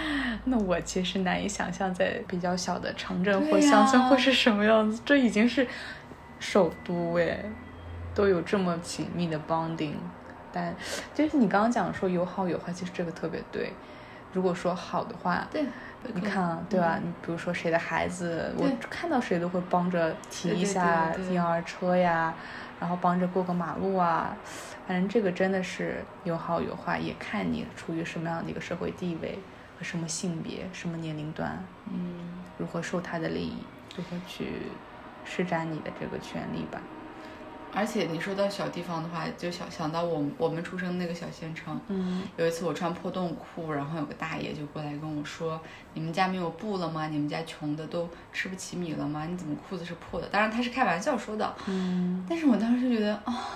那我其实难以想象在比较小的城镇或乡村会是什么样子。这已经是首都哎，都有这么紧密的 bonding。但就是你刚刚讲说有好有坏，其实这个特别对。如果说好的话，对，你看啊，对吧？你比如说谁的孩子，我看到谁都会帮着提一下婴儿车呀，然后帮着过个马路啊。反正这个真的是有好有坏，也看你处于什么样的一个社会地位和什么性别、什么年龄段，嗯，如何受他的利益，如何去施展你的这个权利吧。而且你说到小地方的话，就想想到我们我们出生那个小县城，嗯有一次我穿破洞裤，然后有个大爷就过来跟我说：“你们家没有布了吗？你们家穷的都吃不起米了吗？你怎么裤子是破的？”当然他是开玩笑说的，嗯，但是我当时就觉得啊、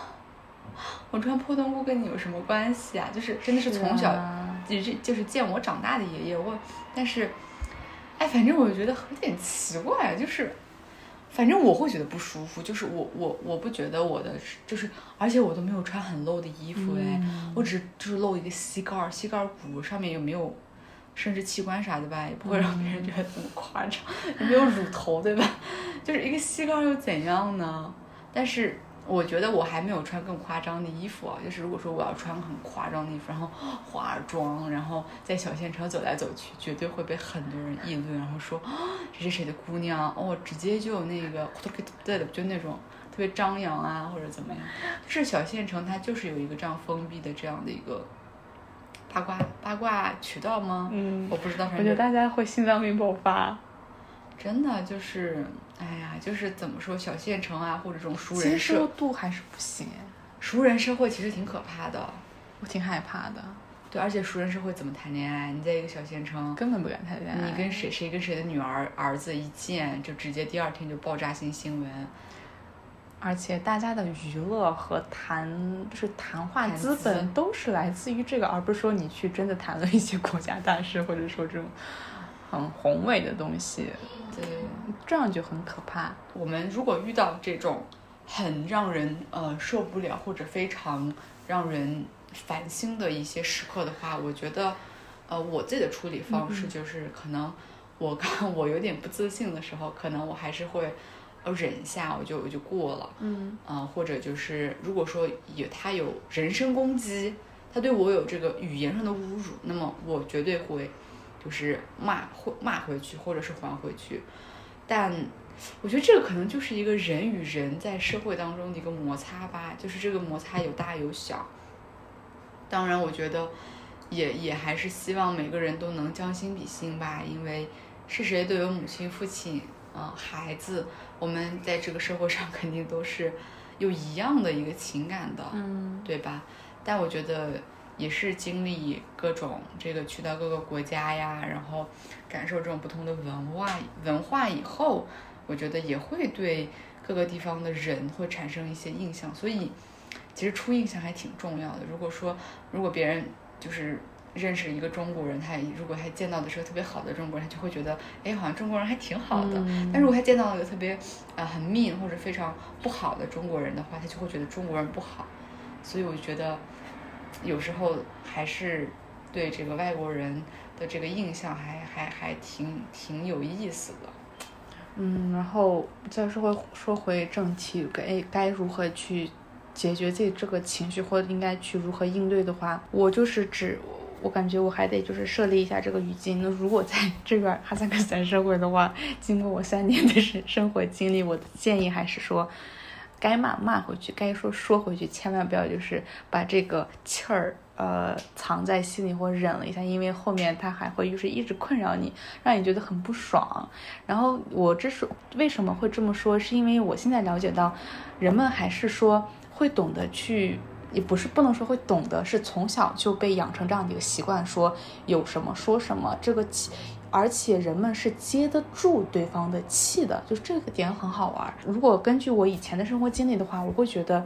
我穿破洞裤跟你有什么关系啊？就是真的是从小啊就是就是见我长大的爷爷，我但是，哎，反正我觉得有点奇怪，就是，反正我会觉得不舒服，就是我我我不觉得我的就是，而且我都没有穿很露的衣服哎，我只就是露一个膝盖儿，膝盖骨上面有没有生殖器官啥的吧，也不会让别人觉得这么夸张，也没有乳头对吧？就是一个膝盖又怎样呢？但是我觉得我还没有穿更夸张的衣服啊，就是如果说我要穿很夸张的衣服，然后化妆，然后在小县城走来走去，绝对会被很多人议论，然后说啊这是谁的姑娘哦，直接就那个就那种特别张扬啊，或者怎么样。就是小县城它就是有一个这样封闭的这样的一个八卦八卦渠道吗？嗯我不知道，我觉得大家会心脏病爆发。真的就是，哎呀，就是怎么说，小县城啊，或者这种熟人社受度还是不行哎，熟人社会其实挺可怕的。我挺害怕的，对，而且熟人社会怎么谈恋爱？你在一个小县城，根本不敢谈恋爱。你跟谁谁跟谁的女儿儿子一见，就直接第二天就爆炸性新闻。而且大家的娱乐和谈就是谈话资本都是来自于这个，而不是说你去真的谈论一些国家大事，或者说这种很宏伟的东西，对，这样就很可怕。我们如果遇到这种很让人呃受不了或者非常让人烦心的一些时刻的话，我觉得呃我自己的处理方式就是可能我刚我有点不自信的时候，可能我还是会呃忍一下，我就我就过了。嗯啊、或者就是如果说有他有人身攻击，他对我有这个语言上的侮辱，那么我绝对会就是骂会骂回去，或者是还回去。但我觉得这个可能就是一个人与人在社会当中的一个摩擦吧，就是这个摩擦有大有小。当然，我觉得也也还是希望每个人都能将心比心吧，因为是谁都有母亲、父亲，呃，孩子，我们在这个社会上 肯定都是有一样的一个情感的，嗯对吧？但我觉得也是经历各种这个去到各个国家呀，然后感受这种不同的文化文化以后，我觉得也会对各个地方的人会产生一些印象，所以其实初印象还挺重要的。如果说如果别人就是认识一个中国人，他如果他见到的是个特别好的中国人，他就会觉得，哎，好像中国人还挺好的。嗯但如果他见到了一个特别呃很 mean 或者非常不好的中国人的话，他就会觉得中国人不好。所以我觉得有时候还是对这个外国人的这个印象还还还挺挺有意思的。嗯，然后再说回说回正题，该该如何去解决自己这个情绪，或者应该去如何应对的话，我就是指。我感觉我还得就是设立一下这个语境。那如果在 这边哈萨克斯坦社会的话，经过我三年的生生活经历，我的建议还是说，该骂骂回去，该说说回去，千万不要就是把这个气儿呃藏在心里或忍了一下，因为后面他还会就是一直困扰你，让你觉得很不爽。然后我之所为什么会这么说，是因为我现在了解到，人们还是说会懂得去。也不是不能说会懂得，是从小就被养成这样的一个习惯，说有什么说什么，这个，而且人们是接得住对方的气的，就这个点很好玩。如果根据我以前的生活经历的话，我会觉得，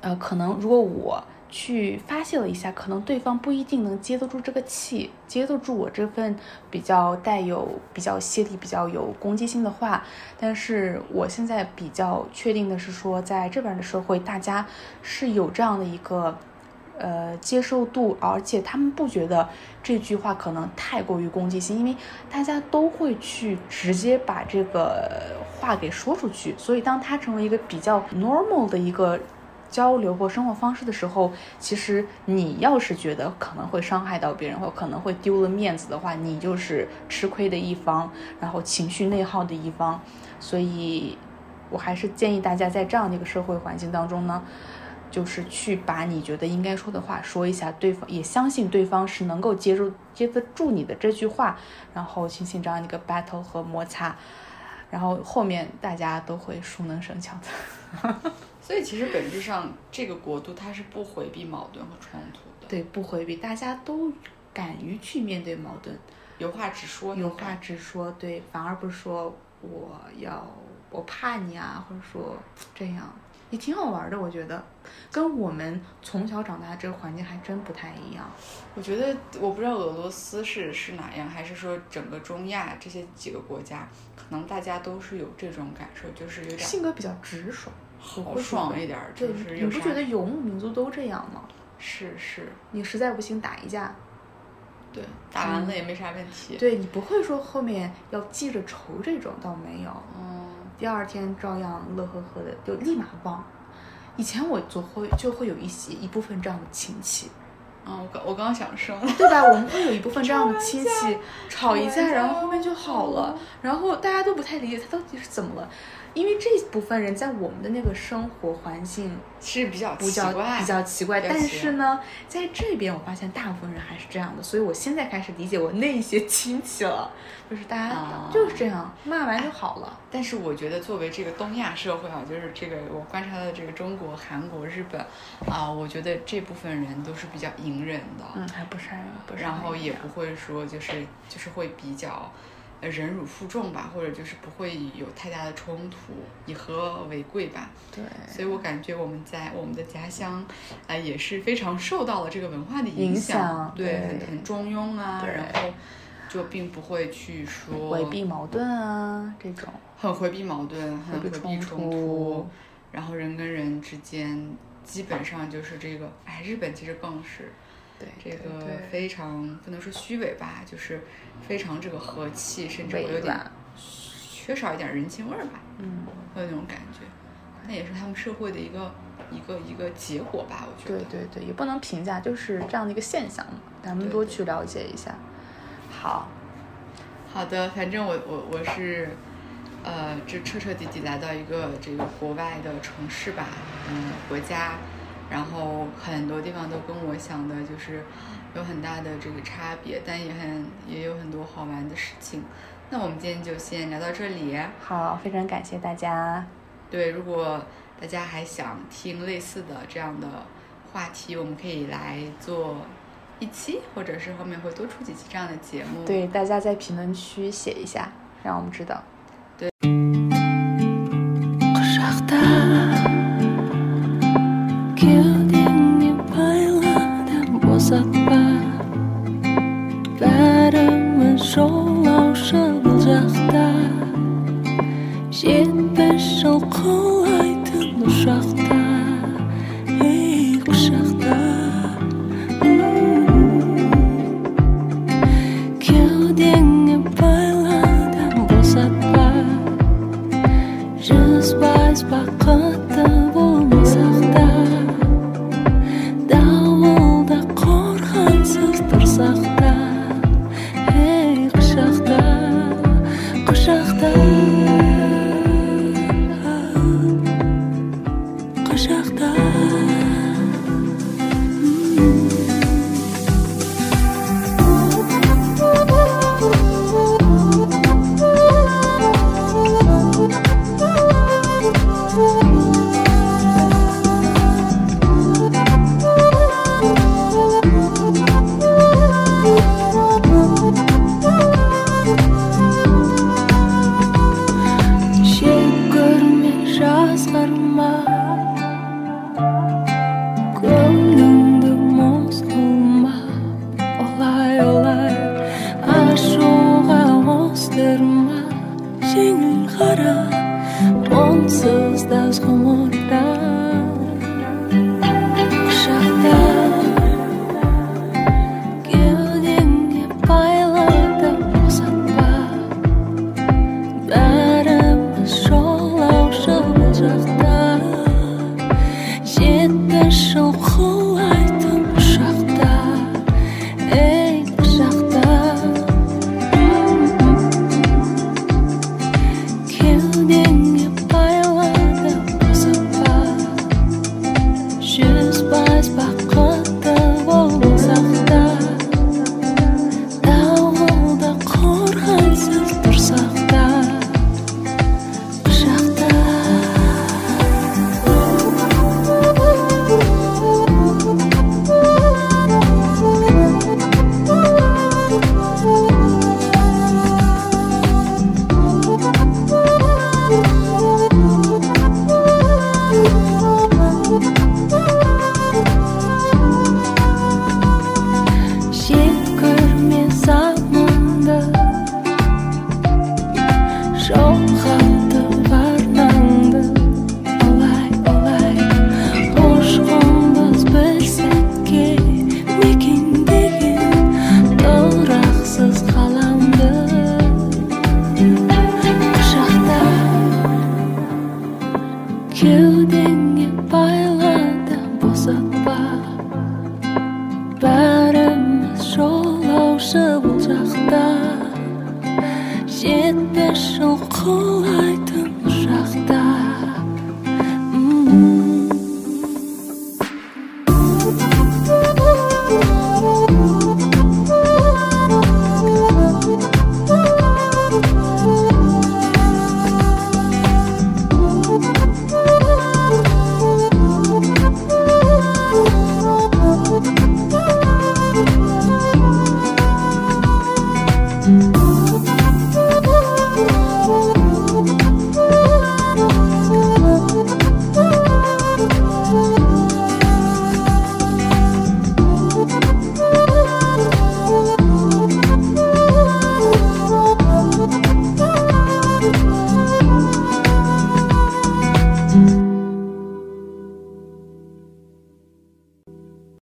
呃，可能如果我去发泄了一下，可能对方不一定能接得住这个气，接得住我这份比较带有比较犀利、比较有攻击性的话。但是我现在比较确定的是说，在这边的社会，大家是有这样的一个。呃，接受度，而且他们不觉得这句话可能太过于攻击性，因为大家都会去直接把这个话给说出去，所以当它成为一个比较 normal 的一个交流或生活方式的时候，其实你要是觉得可能会伤害到别人，或可能会丢了面子的话，你就是吃亏的一方，然后情绪内耗的一方。所以，我还是建议大家在这样的一个社会环境当中呢，就是去把你觉得应该说的话说一下，对方也相信对方是能够接住接得住你的这句话，然后进行这样的一个 battle 和摩擦，然后后面大家都会熟能生巧的。所以其实本质上，这个国度它是不回避矛盾和冲突的，对，不回避，大家都敢于去面对矛盾，有话直说，有话直说，对，反而不是说我要我怕你啊，或者说这样，也挺好玩的，我觉得，跟我们从小长大的这个环境还真不太一样。我觉得我不知道俄罗斯是是哪样，还是说整个中亚这些几个国家，可能大家都是有这种感受，就是有点性格比较直爽，豪爽一点儿，就是你不觉得游牧民族都这样吗？是是，你实在不行打一架，对，打完了也没啥问题。对你不会说后面要记着仇这种，倒没有。嗯，第二天照样乐呵呵的，就立马忘。以前我就会就会有一些一部分这样的亲戚，啊，我刚我刚想说，对吧？我们会有一部分这样的 亲戚吵一架，吵完架然后后面就好了，然后大家都不太理解他到底是怎么了。因为这部分人在我们的那个生活环境是比较比较比较奇怪，但是呢，在这边我发现大部分人还是这样的，所以我现在开始理解我那些亲戚了，就是大家啊。就是这样，骂完就好了。但是我觉得，作为这个东亚社会啊，就是这个我观察到的这个中国、韩国、日本啊，我觉得这部分人都是比较隐忍的，嗯，还不善人，不善然后也不会说就是就是会比较呃忍辱负重吧，或者就是不会有太大的冲突，以和为贵吧。对所以我感觉我们在我们的家乡，啊、也是非常受到了这个文化的影响，响对，很很中庸啊，然后就并不会去说回避矛盾啊这种，很回避矛盾，很回避冲突然后人跟人之间基本上就是这个，哎，日本其实更是对这个非常不能说虚伪吧，就是非常这个和气，甚至会有点缺少一点人情味儿吧，嗯，会有那种感觉。那也是他们社会的一个一个一个结果吧，我觉得。对对对，也不能评价，就是这样的一个现象嘛，咱们多去了解一下。好，好的，反正我我我是，呃，这彻彻底底来到一个这个国外的城市吧，嗯，国家，然后很多地方都跟我想的就是有很大的这个差别但也很也有很多好玩的事情。那我们今天就先聊到这里好非常感谢大家。对如果大家还想听类似的这样的话题我们可以来做一期或者是后面会多出几期这样的节目。对大家在评论区写一下让我们知道。对。